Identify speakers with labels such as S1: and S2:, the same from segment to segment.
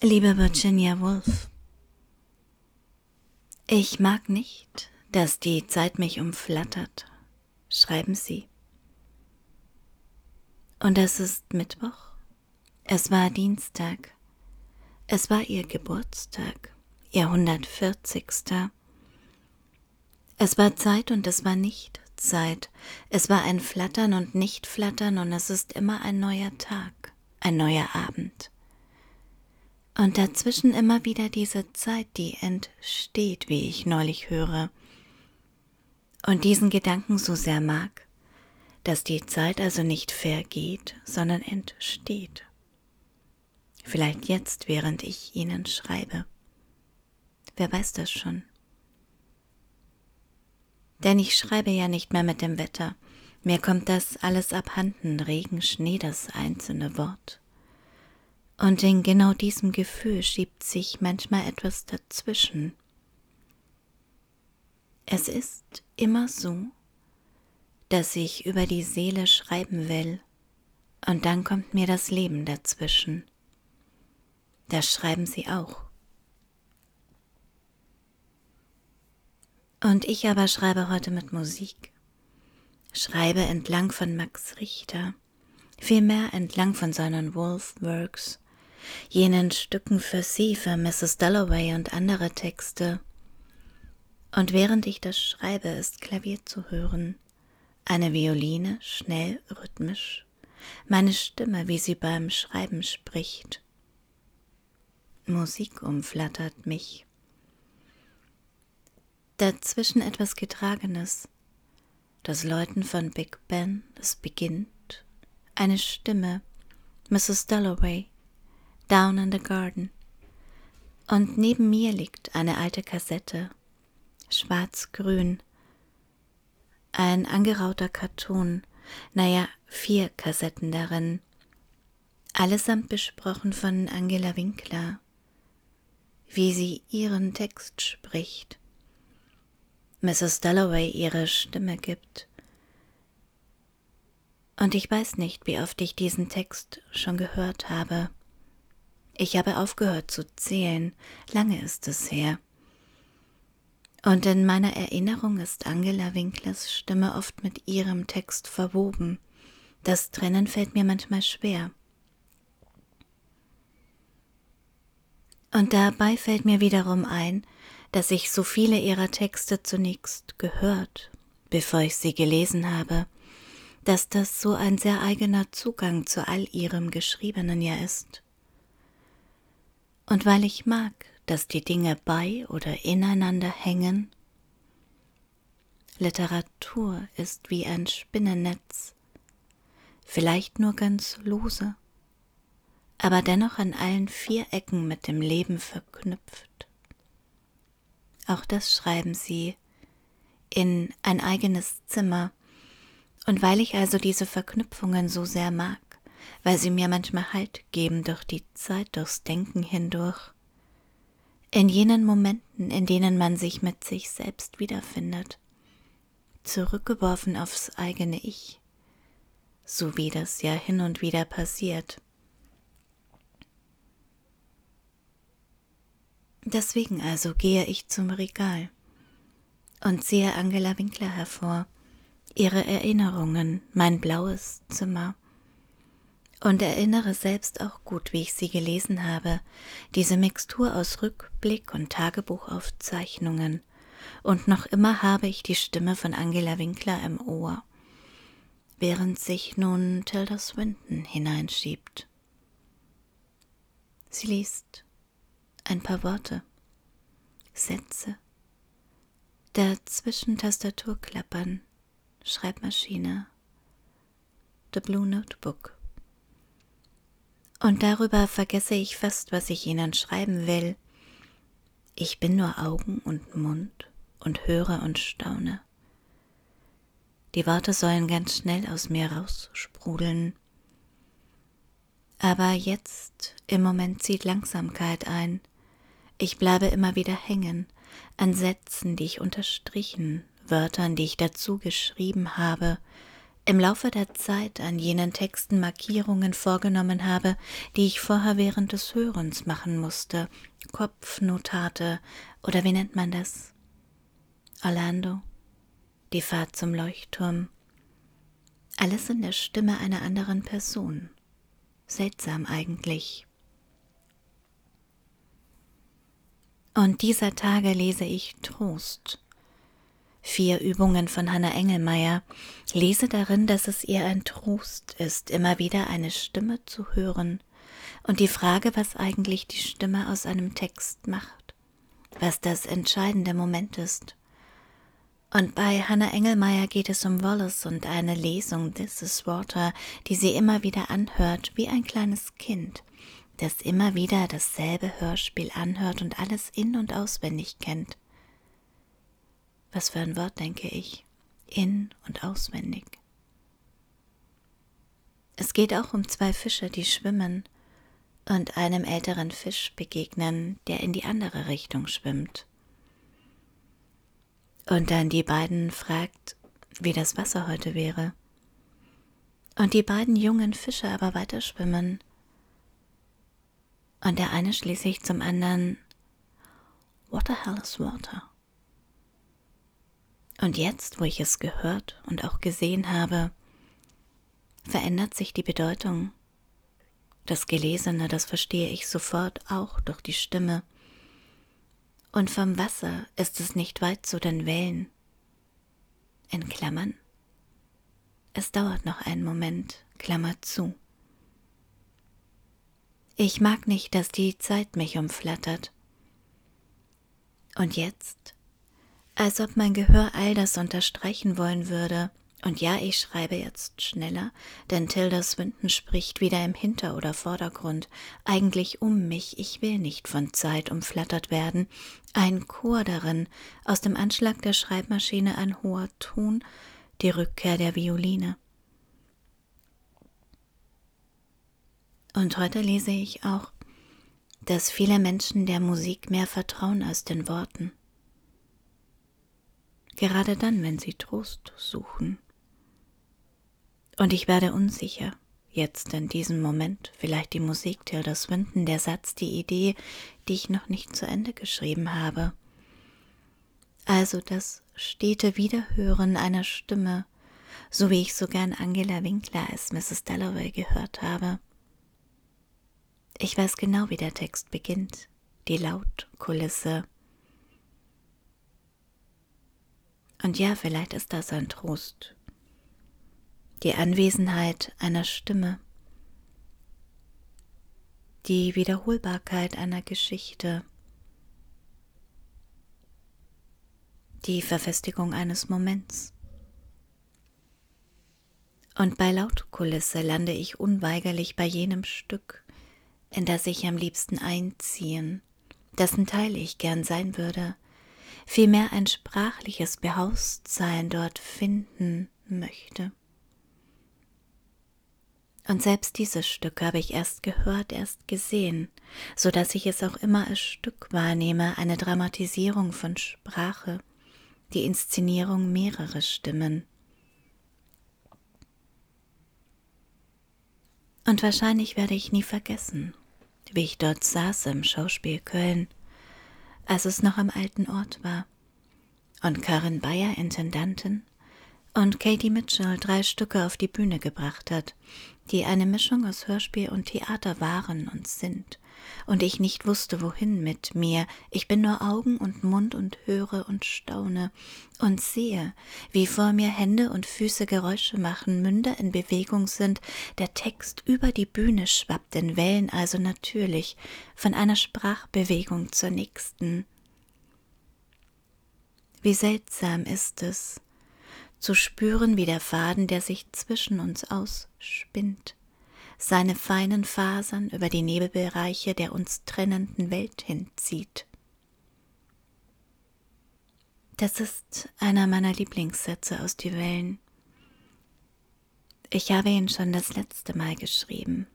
S1: Liebe Virginia Woolf, ich mag nicht, dass die Zeit mich umflattert, schreiben Sie. Und es ist Mittwoch, es war Dienstag, es war Ihr Geburtstag, Ihr 140. Es war Zeit und es war nicht Zeit, es war ein Flattern und Nicht-Flattern und es ist immer ein neuer Tag, ein neuer Abend. Und dazwischen immer wieder diese Zeit, die entsteht, wie ich neulich höre. Und diesen Gedanken so sehr mag, dass die Zeit also nicht vergeht, sondern entsteht. Vielleicht jetzt, während ich Ihnen schreibe. Wer weiß das schon? Denn ich schreibe ja nicht mehr mit dem Wetter. Mir kommt das alles abhanden, Regen, Schnee, das einzelne Wort. Und in genau diesem Gefühl schiebt sich manchmal etwas dazwischen. Es ist immer so, dass ich über die Seele schreiben will, und dann kommt mir das Leben dazwischen. Das schreiben Sie auch. Und ich aber schreibe heute mit Musik, schreibe entlang von Max Richter, vielmehr entlang von seinen Wolf Works, jenen Stücken für sie, für Mrs. Dalloway und andere Texte. Und während ich das schreibe, ist Klavier zu hören, eine Violine, schnell, rhythmisch, meine Stimme, wie sie beim Schreiben spricht. Musik umflattert mich. Dazwischen etwas Getragenes, das Läuten von Big Ben, das beginnt, eine Stimme, Mrs. Dalloway, Down in the Garden. Und neben mir liegt eine alte Kassette, schwarz-grün, ein angerauter Karton, naja, vier Kassetten darin, allesamt besprochen von Angela Winkler, wie sie ihren Text spricht, Mrs. Dalloway ihre Stimme gibt. Und ich weiß nicht, wie oft ich diesen Text schon gehört habe. Ich habe aufgehört zu zählen, lange ist es her. Und in meiner Erinnerung ist Angela Winklers Stimme oft mit ihrem Text verwoben. Das Trennen fällt mir manchmal schwer. Und dabei fällt mir wiederum ein, dass ich so viele ihrer Texte zunächst gehört, bevor ich sie gelesen habe, dass das so ein sehr eigener Zugang zu all ihrem Geschriebenen ja ist. Und weil ich mag, dass die Dinge bei oder ineinander hängen, Literatur ist wie ein Spinnennetz, vielleicht nur ganz lose, aber dennoch an allen vier Ecken mit dem Leben verknüpft. Auch das schreiben sie in ein eigenes Zimmer, und weil ich also diese Verknüpfungen so sehr mag, weil sie mir manchmal Halt geben durch die Zeit, durchs Denken hindurch. In jenen Momenten, in denen man sich mit sich selbst wiederfindet, zurückgeworfen aufs eigene Ich, so wie das ja hin und wieder passiert. Deswegen also gehe ich zum Regal und ziehe Angela Winkler hervor, ihre Erinnerungen, mein blaues Zimmer, und erinnere selbst auch gut, wie ich sie gelesen habe, diese Mixtur aus Rückblick und Tagebuchaufzeichnungen, und noch immer habe ich die Stimme von Angela Winkler im Ohr, während sich nun Tilda Swinton hineinschiebt. Sie liest ein paar Worte, Sätze, dazwischen Tastatur klappern, Schreibmaschine, The Blue Notebook. Und darüber vergesse ich fast, was ich ihnen schreiben will. Ich bin nur Augen und Mund und höre und staune. Die Worte sollen ganz schnell aus mir raussprudeln. Aber jetzt, im Moment zieht Langsamkeit ein. Ich bleibe immer wieder hängen an Sätzen, die ich unterstrichen, Wörtern, die ich dazu geschrieben habe, im Laufe der Zeit an jenen Texten Markierungen vorgenommen habe, die ich vorher während des Hörens machen musste, Kopfnotate oder wie nennt man das? Orlando, die Fahrt zum Leuchtturm, alles in der Stimme einer anderen Person. Seltsam eigentlich. Und dieser Tage lese ich Trost. Vier Übungen von Hannah Engelmeier. Lese darin, dass es ihr ein Trost ist, immer wieder eine Stimme zu hören und die Frage, was eigentlich die Stimme aus einem Text macht, was das entscheidende Moment ist. Und bei Hannah Engelmeier geht es um Wallace und eine Lesung This is Water, die sie immer wieder anhört, wie ein kleines Kind, das immer wieder dasselbe Hörspiel anhört und alles in und auswendig kennt. Was für ein Wort, denke ich, in und auswendig. Es geht auch um zwei Fische, die schwimmen und einem älteren Fisch begegnen, der in die andere Richtung schwimmt und dann die beiden fragt, wie das Wasser heute wäre. Und die beiden jungen Fische aber weiter schwimmen. Und der eine schließlich zum anderen, What the hell is water? Und jetzt, wo ich es gehört und auch gesehen habe, verändert sich die Bedeutung. Das Gelesene, das verstehe ich sofort auch durch die Stimme und vom Wasser ist es nicht weit zu den Wellen. In Klammern. Es dauert noch einen Moment, Klammer zu. Ich mag nicht, dass die Zeit mich umflattert. Und jetzt, als ob mein Gehör all das unterstreichen wollen würde, und ja, ich schreibe jetzt schneller, denn Tilda Swinton spricht wieder im Hinter- oder Vordergrund, eigentlich um mich, ich will nicht von Zeit umflattert werden. Ein Chor darin, aus dem Anschlag der Schreibmaschine ein hoher Ton, die Rückkehr der Violine. Und heute lese ich auch, dass viele Menschen der Musik mehr vertrauen als den Worten. Gerade dann, wenn sie Trost suchen. Und ich werde unsicher, jetzt in diesem Moment, vielleicht die Musik Tilda Swinton, der Satz, die Idee, die ich noch nicht zu Ende geschrieben habe. Also das stete Wiederhören einer Stimme, so wie ich so gern Angela Winkler als Mrs. Dalloway gehört habe. Ich weiß genau, wie der Text beginnt, die Lautkulisse. Und ja, vielleicht ist das ein Trost. Die Anwesenheit einer Stimme, die Wiederholbarkeit einer Geschichte, die Verfestigung eines Moments. Und bei Lautkulisse lande ich unweigerlich bei jenem Stück, in das ich am liebsten einziehen, dessen Teil ich gern sein würde, vielmehr ein sprachliches Behaustsein dort finden möchte. Und selbst dieses Stück habe ich erst gehört, erst gesehen, so dass ich es auch immer als Stück wahrnehme, eine Dramatisierung von Sprache, die Inszenierung mehrerer Stimmen. Und wahrscheinlich werde ich nie vergessen, wie ich dort saß im Schauspiel Köln, als es noch am alten Ort war, und Karin Bayer Intendantin und Katie Mitchell drei Stücke auf die Bühne gebracht hat, die eine Mischung aus Hörspiel und Theater waren und sind, und ich nicht wusste, wohin mit mir, ich bin nur Augen und Mund und höre und staune und sehe, wie vor mir Hände und Füße Geräusche machen, Münder in Bewegung sind, der Text über die Bühne schwappt in Wellen, also natürlich, von einer Sprachbewegung zur nächsten. Wie seltsam ist es, zu spüren, wie der Faden, der sich zwischen uns ausspinnt, seine feinen Fasern über die Nebelbereiche der uns trennenden Welt hinzieht. Das ist einer meiner Lieblingssätze aus die Wellen. Ich habe ihn schon das letzte Mal geschrieben,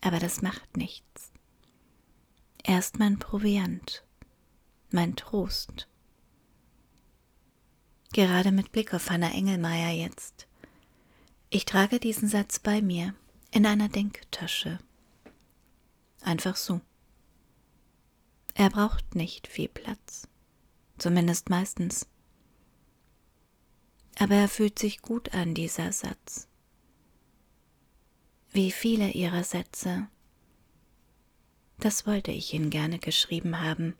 S1: aber das macht nichts. Er ist mein Proviant, mein Trost gerade mit Blick auf Hanna Engelmeier jetzt. Ich trage diesen Satz bei mir in einer Denktasche. Einfach so. Er braucht nicht viel Platz, zumindest meistens. Aber er fühlt sich gut an, dieser Satz. Wie viele ihrer Sätze. Das wollte ich ihn gerne geschrieben haben.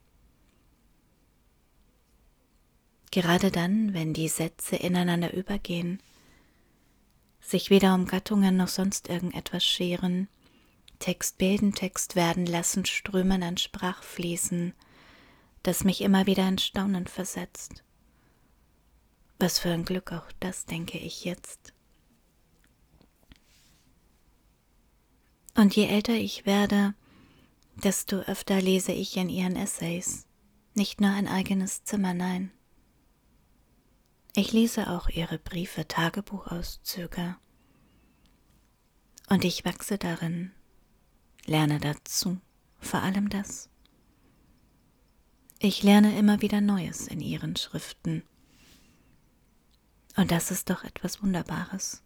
S1: Gerade dann, wenn die Sätze ineinander übergehen, sich weder um Gattungen noch sonst irgendetwas scheren, Text bilden, Text werden lassen, strömen an Sprachfließen, das mich immer wieder in Staunen versetzt. Was für ein Glück auch das, denke ich jetzt. Und je älter ich werde, desto öfter lese ich in ihren Essays, nicht nur ein eigenes Zimmer, nein. Ich lese auch ihre Briefe, Tagebuchauszüge. Und ich wachse darin, lerne dazu, vor allem das. Ich lerne immer wieder Neues in ihren Schriften. Und das ist doch etwas Wunderbares.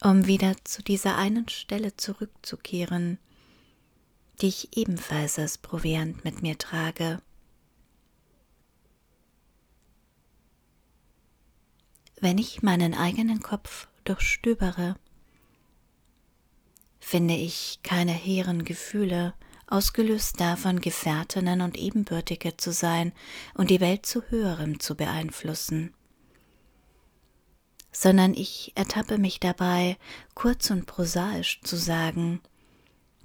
S1: Um wieder zu dieser einen Stelle zurückzukehren, die ich ebenfalls als Proviant mit mir trage, Wenn ich meinen eigenen Kopf durchstöbere, finde ich keine hehren Gefühle, ausgelöst davon, Gefährtinnen und Ebenbürtige zu sein und die Welt zu höherem zu beeinflussen, sondern ich ertappe mich dabei, kurz und prosaisch zu sagen,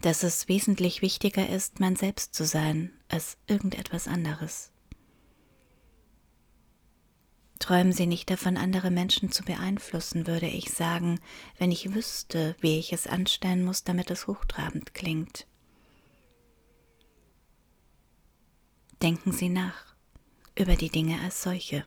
S1: dass es wesentlich wichtiger ist, mein Selbst zu sein, als irgendetwas anderes. Träumen Sie nicht davon, andere Menschen zu beeinflussen, würde ich sagen, wenn ich wüsste, wie ich es anstellen muss, damit es hochtrabend klingt. Denken Sie nach über die Dinge als solche.